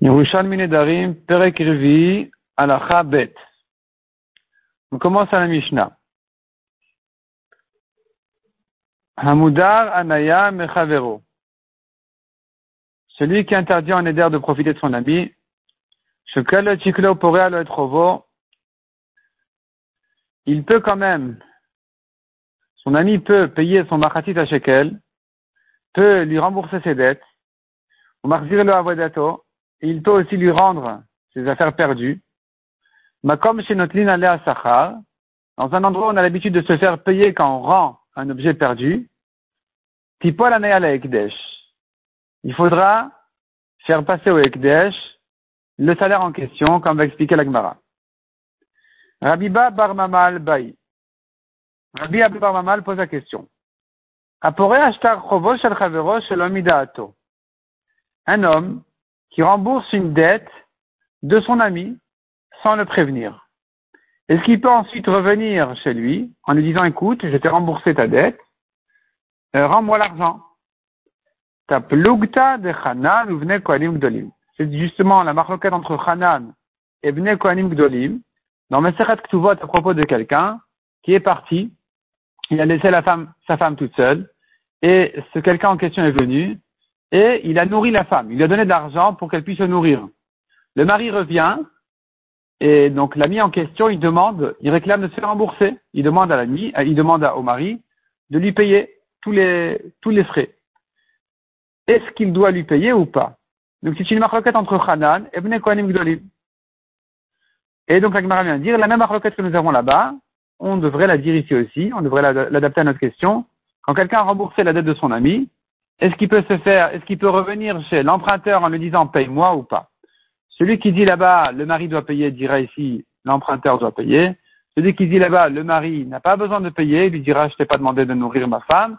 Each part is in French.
On commence à la Mishnah. Hamudar Anaya Mechavero. Celui qui interdit en Neder de profiter de son ami, il peut quand même, son ami peut payer son machatit à Shekel, peut lui rembourser ses dettes, ou Lo Avodato, il peut aussi lui rendre ses affaires perdues. Makom chez notre ligne à Sachar, dans un endroit où on a l'habitude de se faire payer quand on rend un objet perdu, la Ekdesh. Il faudra faire passer au Ekdesh le salaire en question, comme va expliquer l'Agmara. Rabiba Barmamal Baï. Rabbi Abba Barmamal pose la question. Un homme qui rembourse une dette de son ami sans le prévenir. Est-ce qu'il peut ensuite revenir chez lui en lui disant écoute, je t'ai remboursé ta dette, euh, rends-moi l'argent. Ta de Hanan ou Gdolim. C'est justement la marloquette entre Hanan et Vne Kohanim Gdolim dans Meseret Ktuvot à propos de quelqu'un qui est parti, il a laissé la femme, sa femme toute seule, et ce quelqu'un en question est venu, et il a nourri la femme. Il lui a donné de l'argent pour qu'elle puisse se nourrir. Le mari revient, et donc l'ami en question, il demande, il réclame de se faire rembourser. Il demande à l'ami, euh, il demande au mari de lui payer tous les, tous les frais. Est-ce qu'il doit lui payer ou pas? Donc c'est une marloquette entre Hanan et Bnei Kohanim Gdolim. Et donc la Gemara vient dire, la même marloquette que nous avons là-bas, on devrait la dire ici aussi, on devrait l'adapter à notre question. Quand quelqu'un a remboursé la dette de son ami, est-ce qu'il peut se faire, est-ce qu'il peut revenir chez l'emprunteur en lui disant paye-moi ou pas? Celui qui dit là-bas le mari doit payer dira ici l'emprunteur doit payer. Celui qui dit là-bas le mari n'a pas besoin de payer, lui dira je t'ai pas demandé de nourrir ma femme.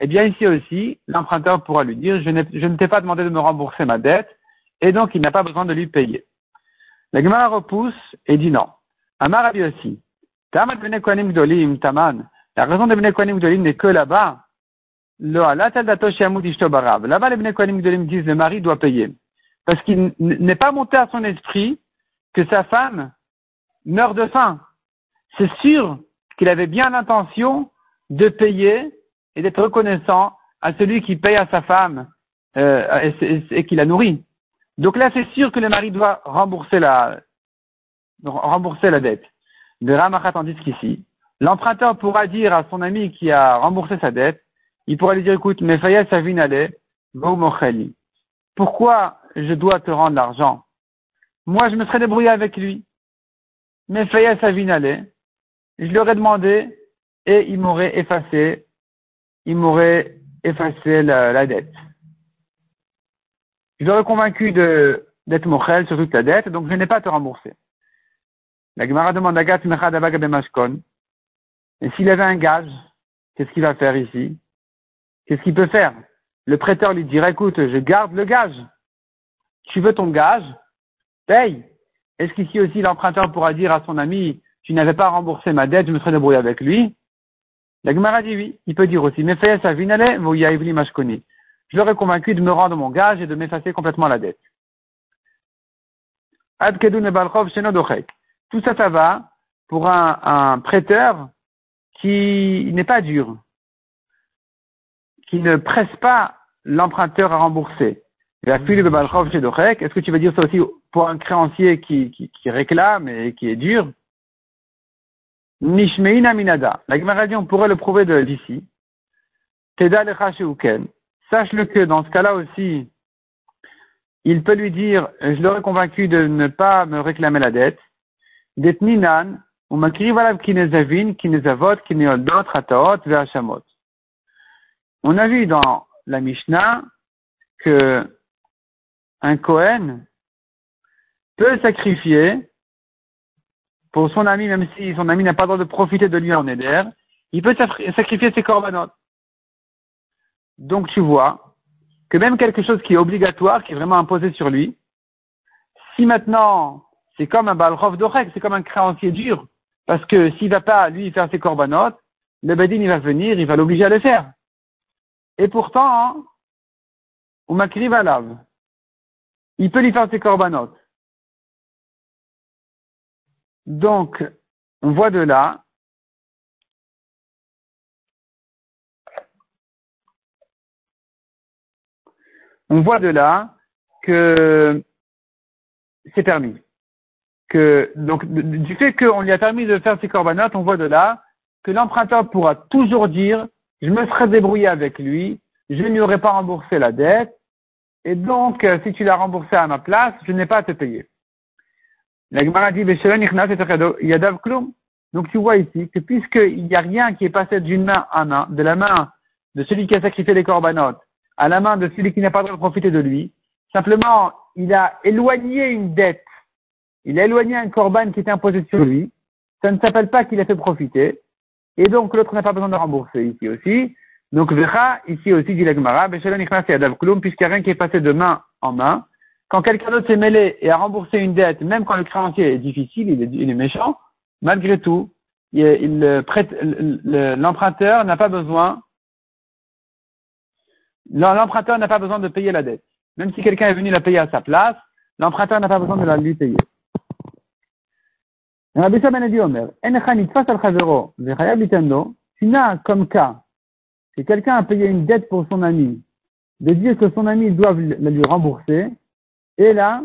Eh bien ici aussi, l'emprunteur pourra lui dire je, ne t'ai pas demandé de me rembourser ma dette et donc il n'a pas besoin de lui payer. La repousse et dit non. Amar aussi. La raison de Bnei Gdolim n'est que là-bas Là-bas, les Bnei Kohanim disent le mari doit payer. Parce qu'il n'est pas monté à son esprit que sa femme meurt de faim. C'est sûr qu'il avait bien l'intention de payer et d'être reconnaissant à celui qui paye à sa femme euh, et, qui la nourrit. Donc là, c'est sûr que le mari doit rembourser la, rembourser la dette. De Ramachat tandis qu'ici, l'emprunteur pourra dire à son ami qui a remboursé sa dette, il pourrait lui dire, écoute, Mefaya Savinale, Mocheli. Pourquoi je dois te rendre l'argent? Moi, je me serais débrouillé avec lui. Mefaya Savinale, je lui aurais demandé et il m'aurait effacé, il m'aurait effacé la, dette. Je l'aurais convaincu d'être mochel sur toute la dette, donc je n'ai pas à te rembourser. La Gemara demande à Gat Et s'il avait un gage, qu'est-ce qu'il va faire ici? Qu'est-ce qu'il peut faire Le prêteur lui dira, écoute, je garde le gage. Tu veux ton gage? Paye. Est-ce qu'ici aussi l'emprunteur pourra dire à son ami, tu n'avais pas remboursé ma dette, je me serais débrouillé avec lui? La Gemara dit oui. Il peut dire aussi, mais fais sa vinale. Je l'aurais convaincu de me rendre mon gage et de m'effacer complètement la dette. Tout ça, ça va pour un prêteur qui n'est pas dur, qui ne presse pas l'emprunteur à rembourser. Est-ce que tu vas dire ça aussi pour un créancier qui, qui, qui réclame et qui est dur? Nishmeina minada. La Gemara on pourrait le prouver d'ici. Teda Sache-le que dans ce cas-là aussi, il peut lui dire, je l'aurais convaincu de ne pas me réclamer la dette. Detninan, ou makriv alav kinezavin, kinezavot, kineodot, hataot, ve'ashamot. On a vu dans la Mishnah que un Kohen peut sacrifier pour son ami, même si son ami n'a pas le droit de profiter de lui en éder, il peut sacrifier ses corbanotes. Donc tu vois que même quelque chose qui est obligatoire, qui est vraiment imposé sur lui, si maintenant c'est comme un balrov d'orek, c'est comme un créancier dur, parce que s'il va pas lui faire ses corbanotes, le badin il va venir, il va l'obliger à le faire. Et pourtant, on m'écrive à lave. il peut lui faire ses corbanotes. Donc, on voit de là on voit de là que c'est permis. Que, donc, du fait qu'on lui a permis de faire ses corbanotes, on voit de là que l'emprunteur pourra toujours dire, je me serais débrouillé avec lui, je n'y aurais pas remboursé la dette, et donc, euh, si tu l'as remboursé à ma place, je n'ai pas à te payer. Donc tu vois ici que puisqu'il n'y a rien qui est passé d'une main à main, de la main de celui qui a sacrifié les corbanotes à la main de celui qui n'a pas le droit de profiter de lui, simplement il a éloigné une dette, il a éloigné un corban qui était imposé sur lui, ça ne s'appelle pas qu'il a fait profiter, et donc l'autre n'a pas besoin de rembourser ici aussi. Donc verra ici aussi dit la Gemara, puisqu'il n'y a rien qui est passé de main en main, quand quelqu'un d'autre s'est mêlé et a remboursé une dette, même quand le créancier est difficile, il est, méchant, malgré tout, l'emprunteur n'a pas besoin, l'emprunteur n'a pas besoin de payer la dette. Même si quelqu'un est venu la payer à sa place, l'emprunteur n'a pas besoin de la lui payer. Rabbi Ben Omer, tu n'as comme cas, si quelqu'un a payé une dette pour son ami, de dire que son ami doit la lui rembourser, et là,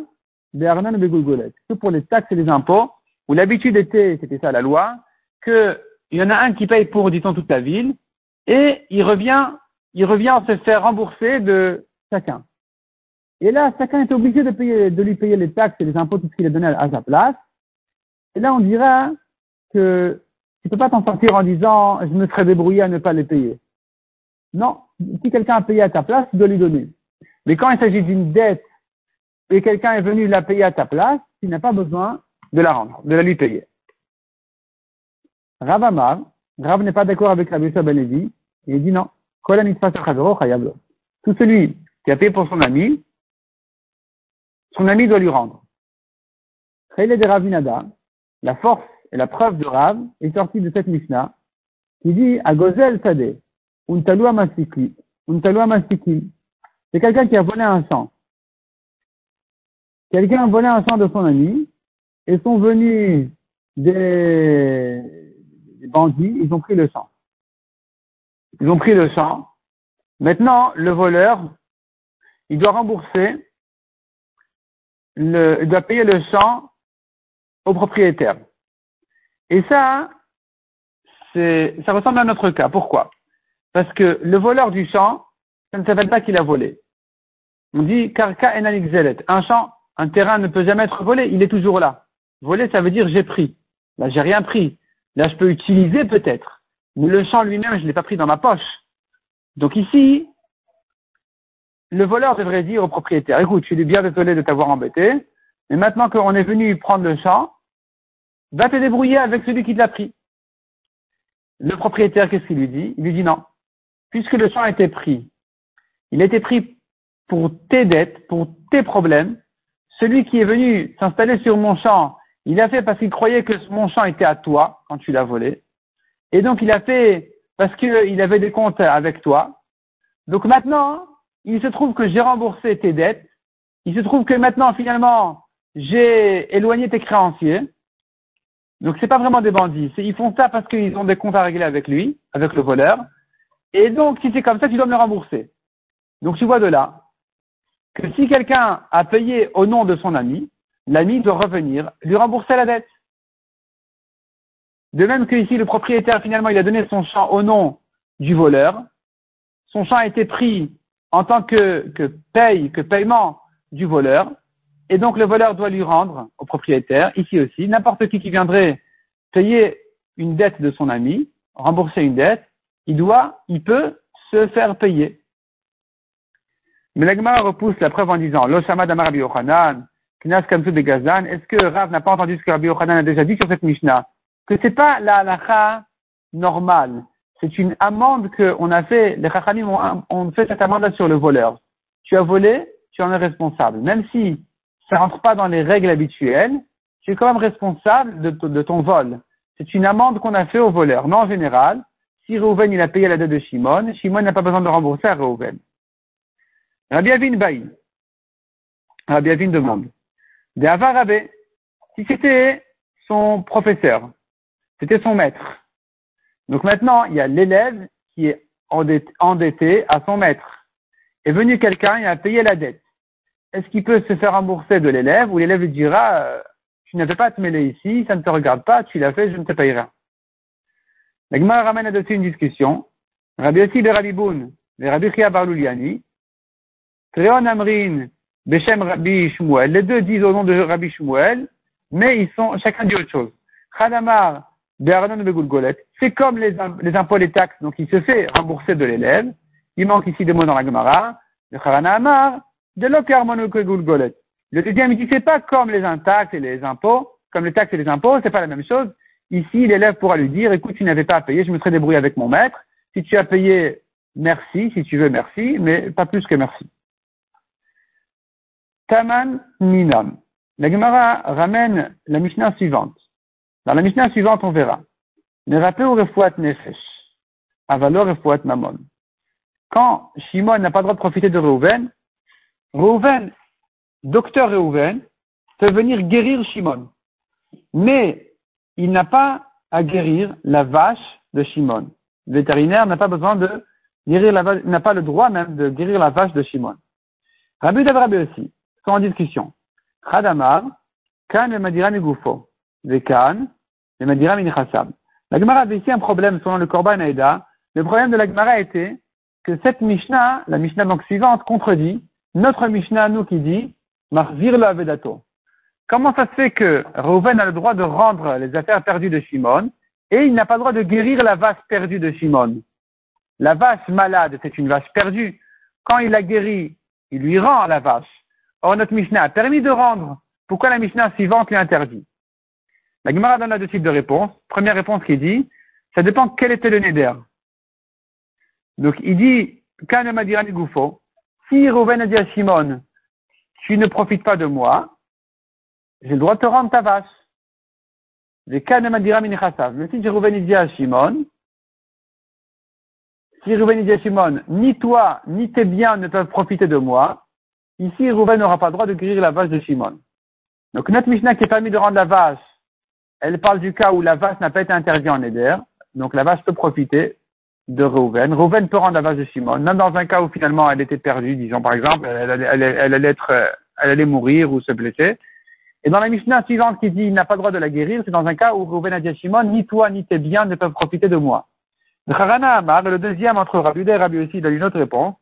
que pour les taxes et les impôts, où l'habitude était, c'était ça la loi, qu'il y en a un qui paye pour, dit-on, toute la ville, et il revient, il revient se faire rembourser de chacun. Et là, chacun est obligé de payer, de lui payer les taxes et les impôts, tout ce qu'il a donné à sa place. Et là, on dira que tu peux pas t'en sortir en disant, je me serais débrouillé à ne pas les payer. Non. Si quelqu'un a payé à ta place, tu dois lui donner. Mais quand il s'agit d'une dette et quelqu'un est venu la payer à ta place, tu n'as pas besoin de la rendre, de la lui payer. Rav Amar, Rav n'est pas d'accord avec Rabbi Benevi, il dit non. Tout celui qui a payé pour son ami, son ami doit lui rendre. de Ravinada, la force et la preuve de Rav est sortie de cette Mishnah, qui dit à Gozel Sade, Untalua Masiki, Untalua Masiki. C'est quelqu'un qui a volé un champ. Quelqu'un a volé un champ de son ami et sont venus des, bandits, ils ont pris le champ. Ils ont pris le champ. Maintenant, le voleur, il doit rembourser, le, il doit payer le champ au propriétaire. Et ça, ça ressemble à notre cas. Pourquoi? Parce que le voleur du champ, ça ne s'appelle pas qu'il a volé. On dit karka en Un champ un terrain ne peut jamais être volé, il est toujours là. Voler, ça veut dire j'ai pris. Là, j'ai rien pris. Là, je peux utiliser peut-être. Mais le champ lui-même, je ne l'ai pas pris dans ma poche. Donc ici, le voleur devrait dire au propriétaire, écoute, je suis bien désolé de t'avoir embêté, mais maintenant qu'on est venu prendre le champ, va te débrouiller avec celui qui te l'a pris. Le propriétaire, qu'est-ce qu'il lui dit? Il lui dit non. Puisque le champ a été pris, il a été pris pour tes dettes, pour tes problèmes, celui qui est venu s'installer sur mon champ, il a fait parce qu'il croyait que mon champ était à toi quand tu l'as volé. Et donc il a fait parce qu'il avait des comptes avec toi. Donc maintenant, il se trouve que j'ai remboursé tes dettes. Il se trouve que maintenant, finalement, j'ai éloigné tes créanciers. Donc c'est pas vraiment des bandits. Ils font ça parce qu'ils ont des comptes à régler avec lui, avec le voleur. Et donc, si c'est comme ça, tu dois me le rembourser. Donc tu vois de là que si quelqu'un a payé au nom de son ami, l'ami doit revenir lui rembourser la dette. De même que ici, le propriétaire, finalement, il a donné son champ au nom du voleur. Son champ a été pris en tant que, que paye, que paiement du voleur. Et donc, le voleur doit lui rendre au propriétaire, ici aussi, n'importe qui qui viendrait payer une dette de son ami, rembourser une dette, il doit, il peut se faire payer. Mais l'Agmara repousse la preuve en disant, d'Amar Rabbi Yochanan, Knas Kamsu de Gazan, est-ce que Rav n'a pas entendu ce que Rabbi Yochanan a déjà dit sur cette Mishnah? Que c'est pas la halakha normale. C'est une amende qu'on a fait, les Chachamim ont, ont fait cette amende-là sur le voleur. Tu as volé, tu en es responsable. Même si ça rentre pas dans les règles habituelles, tu es quand même responsable de, ton vol. C'est une amende qu'on a fait au voleur. Non, en général, si Reuven il a payé la dette de Shimon, Shimon n'a pas besoin de rembourser à Reuven. Rabbi Avin Baï. Rabbi Avin demande. De Rabbi, si c'était son professeur, c'était son maître. Donc maintenant, il y a l'élève qui est endetté à son maître. Est venu quelqu'un et a payé la dette. Est-ce qu'il peut se faire rembourser de l'élève ou l'élève lui dira euh, Tu n'avais pas à te mêler ici, ça ne te regarde pas, tu l'as fait, je ne te payerai. La Gemara ramène à une discussion. Rabbi Yossi de Rabbi Boun, de Rabbi Chia Barlouliani, Tréon Amrin, Beshem Rabbi Shmuel. Les deux disent au nom de Rabbi Shmuel, mais ils sont, chacun dit autre chose. Khadamar, Be'aranon Begulgolet. C'est comme les, les impôts, les taxes, donc il se fait rembourser de l'élève. Il manque ici des mots dans la Gemara. Le Kharana Amar, de Gulgolet. Le deuxième, il dit, c'est pas comme les taxes et les impôts, comme les taxes et les impôts, c'est pas la même chose. Ici, l'élève pourra lui dire, écoute, tu n'avais pas à payer, je me serais débrouillé avec mon maître. Si tu as payé, merci, si tu veux, merci, mais pas plus que merci. Taman Ninam. La Gemara ramène la Mishnah suivante. Dans la Mishnah suivante, on verra. ou refouat nefesh? Avalor refouat mamon. Quand Shimon n'a pas le droit de profiter de Reuven, Reuven, docteur Reuven, peut venir guérir Shimon. Mais il n'a pas à guérir la vache de Shimon. Le vétérinaire n'a pas besoin de guérir la vache, n'a pas le droit même de guérir la vache de Shimon. Rabbi Rabbi aussi, sont en discussion. Khadamar, Kan le Madira Migufo, Vekan, le Madira Minichasab. La Gemara avait ici un problème selon le Korban Aïda. Le problème de la Gemara était que cette Mishnah, la Mishnah donc suivante, contredit notre Mishnah, nous, qui dit, Marzir le Avedato. Comment ça se fait que Reuven a le droit de rendre les affaires perdues de Shimon et il n'a pas le droit de guérir la vache perdue de Shimon? La vache malade, c'est une vache perdue. Quand il la guérit, il lui rend la vache. Or, notre Mishnah a permis de rendre. Pourquoi la Mishnah suivante lui interdit? La Gemara donne deux types de réponses. Première réponse qui dit, ça dépend quel était le Neder. Donc, il dit, Kan Goufo, si Reuven a dit à Shimon, tu ne profites pas de moi, j'ai le droit de te rendre ta vache. Mais si Rouven dit à Shimon, si Rouven dit à Shimon, ni toi, ni tes biens ne peuvent profiter de moi, ici Rouven n'aura pas le droit de guérir la vache de Shimon. Donc notre Mishnah qui est permis de rendre la vache, elle parle du cas où la vache n'a pas été interdite en Éder, donc la vache peut profiter de Rouven. Rouven peut rendre la vache de Shimon, même dans un cas où finalement elle était perdue, disons par exemple, elle, allait être, elle allait mourir ou se blesser. Et dans la Mishnah suivante qui dit il n'a pas le droit de la guérir, c'est dans un cas où Rouven a dit à Shimon, ni toi ni tes biens ne peuvent profiter de moi. Harana Amar, le deuxième entre Rabbi et Rabbi aussi, il une autre réponse.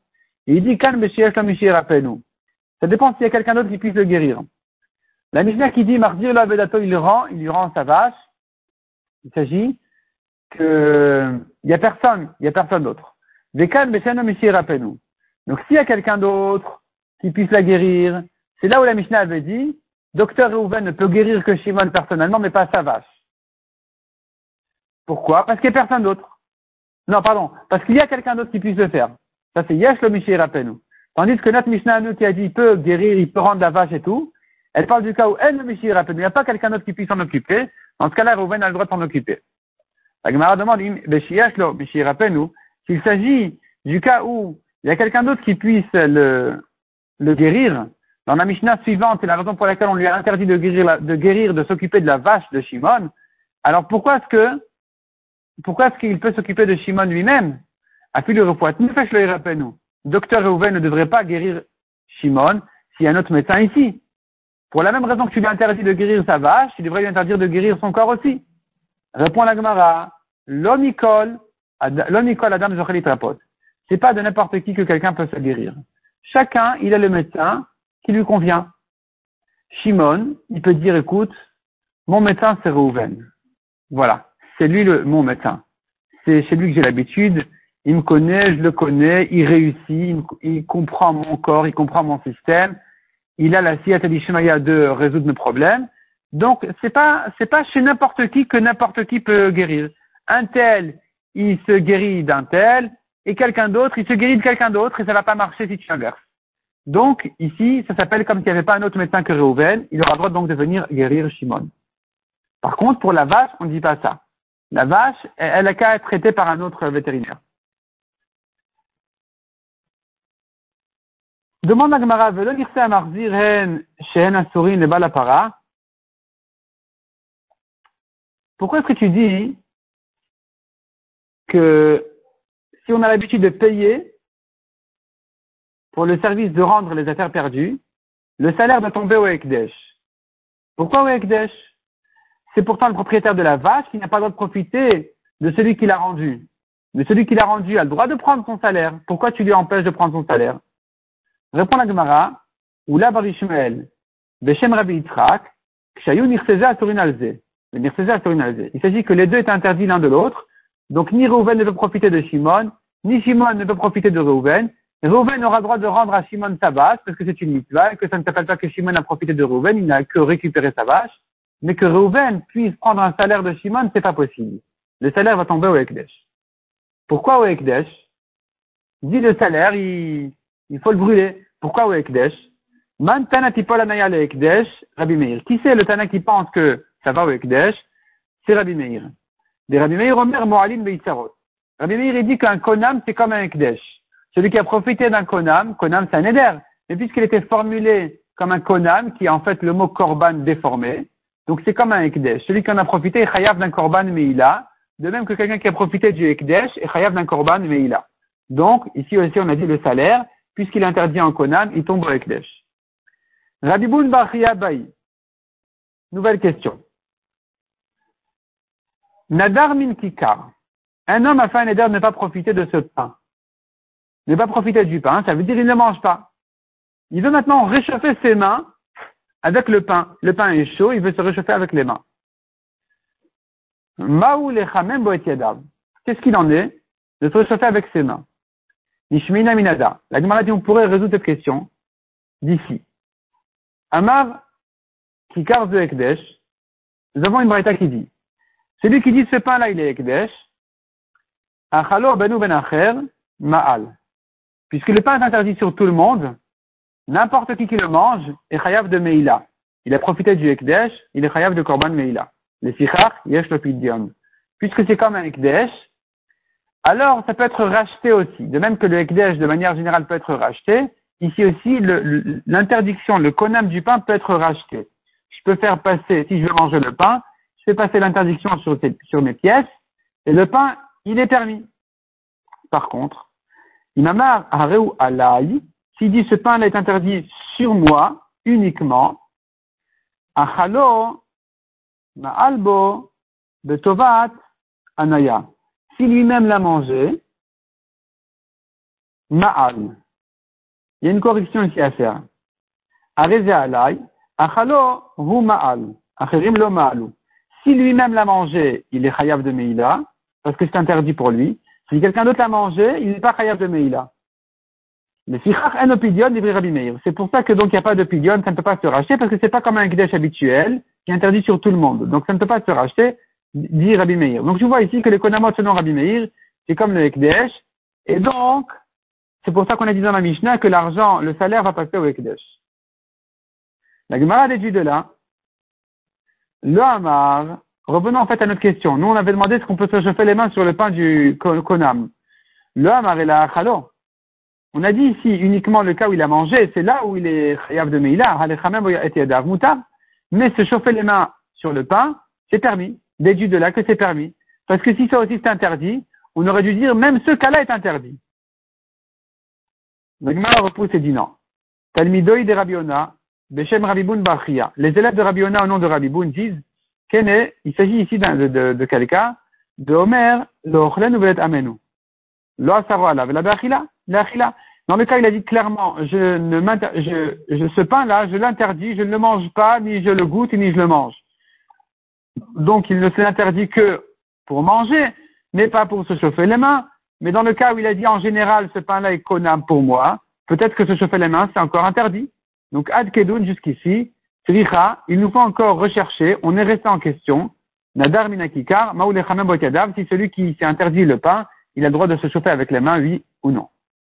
Il dit, Kan nous. Ça dépend s'il y a quelqu'un d'autre qui puisse le guérir. La Mishnah qui dit, Mardir la Vedato, il rend, il lui rend sa vache. Il s'agit que, il y a personne, il y a personne d'autre. Donc s'il y a quelqu'un d'autre qui puisse la guérir, c'est là où la Mishnah avait dit, Docteur Reuven ne peut guérir que Shimon personnellement, mais pas sa vache. Pourquoi? Parce qu'il n'y a personne d'autre. Non, pardon, parce qu'il y a quelqu'un d'autre qui puisse le faire. Ça, c'est Yesh le nous. Tandis que notre Mishnah nous qui a dit il peut guérir, il peut rendre la vache et tout, elle parle du cas où elle le Michel Il n'y a pas quelqu'un d'autre qui puisse s'en occuper. Dans ce cas-là, Reuven a le droit de s'en occuper. La Gemara demande, s'il s'agit du cas où il y a quelqu'un d'autre qui puisse le, le guérir, dans la Mishnah suivante, c'est la raison pour laquelle on lui a interdit de guérir, de, s'occuper de la vache de Shimon. Alors pourquoi est-ce que, pourquoi est-ce qu'il peut s'occuper de Shimon lui-même? Le repoit, nous fais le nous. Docteur Reuven ne devrait pas guérir Shimon s'il y a un autre médecin ici. Pour la même raison que tu lui as interdit de guérir sa vache, tu devrais lui interdire de guérir son corps aussi. Répond la Gemara, l'omicol Adam Zochelit Rapot. C'est pas de n'importe qui que quelqu'un peut se guérir. Chacun, il a le médecin qui lui convient. Shimon, il peut dire, écoute, mon médecin c'est Reuven. Voilà, c'est lui le, mon médecin. C'est chez lui que j'ai l'habitude, il me connaît, je le connais, il réussit, il, comprend mon corps, il comprend mon système, il a la siyata de résoudre mes problèmes. Donc, c'est pas, c'est pas chez n'importe qui que n'importe qui peut guérir. Un tel, il se guérit d'un tel, et quelqu'un d'autre, il se guérit de quelqu'un d'autre, et ça va pas marcher si tu inverses. Donc, ici, ça s'appelle comme s'il n'y avait pas un autre médecin que Réhouven, il aura le droit donc de venir guérir Shimon. Par contre, pour la vache, on ne dit pas ça. La vache, elle a qu'à être traitée par un autre vétérinaire. Demande à Gemara, Velo nirse amarzir hen shehen asurin le balapara. Pourquoi est-ce que tu dis que si on a l'habitude de payer pour le service de rendre les affaires perdues, le salaire doit tomber au Ekdesh. Pourquoi au Ekdesh C'est pourtant le propriétaire de la vache qui n'a pas le droit de profiter de celui qui l'a rendu. Mais celui qui l'a rendu a le droit de prendre son salaire. Pourquoi tu lui empêches de prendre son salaire? Répond la Gemara, ou la Barishmael, Beshem Rabbi Yitzhak, Kshayu Nirseza Surinalze. Il s'agit que les deux étaient interdits l'un de l'autre. Donc ni Reuven ne peut profiter de Shimon, ni Shimon ne peut profiter de Reuven. Reuven aura droit de rendre à Shimon sa vache, parce que c'est une mitzvah, et que ça ne s'appelle pas que Shimon a profité de Reuven, il n'a que récupéré sa vache. Mais que Reuven puisse prendre un salaire de Shimon, c'est pas possible. Le salaire va tomber au Ekdesh. Pourquoi au Ekdesh Dit le salaire, il, faut le brûler. Pourquoi au Ekdesh Man Tanatipol Anaya le Ekdesh, Rabbi Meir. Qui c'est le Tana qui pense que ça va au Ekdesh, c'est Rabbi Meir. Des Rabbi Meir, Omer, Moalim, Beitzarot. Rabbi Meir, il dit qu'un Konam, c'est comme un Ekdesh. Celui qui a profité d'un Konam, Konam, c'est un Eder. Mais puisqu'il était formulé comme un Konam, qui est en fait le mot Korban déformé, donc c'est comme un Ekdesh. Celui qui en a profité est Chayav d'un Korban Meila, de même que quelqu'un qui a profité du Ekdesh est Chayav d'un Korban Meila. Donc, ici aussi, on a dit le salaire, puisqu'il est interdit en Konam, il tombe au Ekdesh. Rabbi Boun Baï. Nouvelle question. Nadar min kikar. Un homme a fait un éder de ne pas profiter de ce pain. Ne pas profiter du pain, ça veut dire qu'il ne mange pas. Il veut maintenant réchauffer ses mains avec le pain. Le pain est chaud, il veut se réchauffer avec les mains. Qu'est-ce qu'il en est de se réchauffer avec ses mains? Nishmina minada. La Gemara dit on pourrait résoudre cette question d'ici. Amar kikar de Ekdesh. Nous avons une braïta qui dit celui qui dit ce pain-là, il est Ekdesh. Achalo benu ben acher, ma'al. Puisque le pain est interdit sur tout le monde, n'importe qui qui le mange est chayav de Meila. Il a profité du Ekdesh, il est chayav de Korban Meila. Le sichach, yesh le Puisque c'est comme un Ekdesh, alors ça peut être racheté aussi. De même que le Ekdesh, de manière générale, peut être racheté, ici aussi, l'interdiction, le, le konam du pain peut être racheté. Je peux faire passer, si je veux manger le pain, je fais passer l'interdiction sur, mes pièces, et le pain, il est permis. Par contre, Imamar Hareu Alay, s'il dit ce pain-là est interdit sur moi, uniquement, Achalo, Ma'albo, Betovat, Anaya. Si lui-même l'a mangé, Ma'al. Il y a une correction ici à faire. Areze Alay, Achalo, Hu Ma'al. Acherim lo Ma'alu. Si lui-même l'a mangé, il est chayav de Meïla, parce que c'est interdit pour lui. Si quelqu'un d'autre l'a mangé, il n'est pas chayav de Meïla. Mais si en opidion, dit Rabbi Meir. C'est pour ça que donc il n'y a pas d'opidion, ça ne peut pas se racheter, parce que c'est pas comme un gdesh habituel, qui est interdit sur tout le monde. Donc ça ne peut pas se racheter, dit Rabbi Meir. Donc je vois ici que les konamot selon Rabbi Meir, c'est comme le Ekdesh, et donc, c'est pour ça qu'on a dit dans la Mishnah que l'argent, le salaire va passer au Ekdesh. La Gemara déduit de là le Hamar, revenons en fait à notre question. Nous, on avait demandé est-ce qu'on peut se chauffer les mains sur le pain du Konam. Le Hamar est la Chalo. On a dit ici uniquement le cas où il a mangé, c'est là où il est Chayav de Meila, mais se chauffer les mains sur le pain, c'est permis. Déduit de là que c'est permis. Parce que si ça aussi c'est interdit, on aurait dû dire même ce cas-là est interdit. Le Gemara repousse et dit non. Rabiona, Beshem Rabiboun Bachia. Les élèves de Rabiona au nom de Rabiboun disent Kene, il s'agit ici de, de, de quelqu'un, de Omer, l'Ochlen ou Amenu. La. Dans le cas, il a dit clairement, je ne je, je, ce pain-là, je l'interdis, je ne le mange pas, ni je le goûte, ni je le mange. Donc, il ne s'est interdit que pour manger, mais pas pour se chauffer les mains. Mais dans le cas où il a dit en général, ce pain-là est konam pour moi, peut-être que se chauffer les mains, c'est encore interdit. Donc, Ad Kedun jusqu'ici, Sricha, il nous faut encore rechercher, on est resté en question, Nadar Minakikar, Maoulechamem Botiadav, si celui qui s'est interdit le pain, il a le droit de se chauffer avec les mains, oui ou non.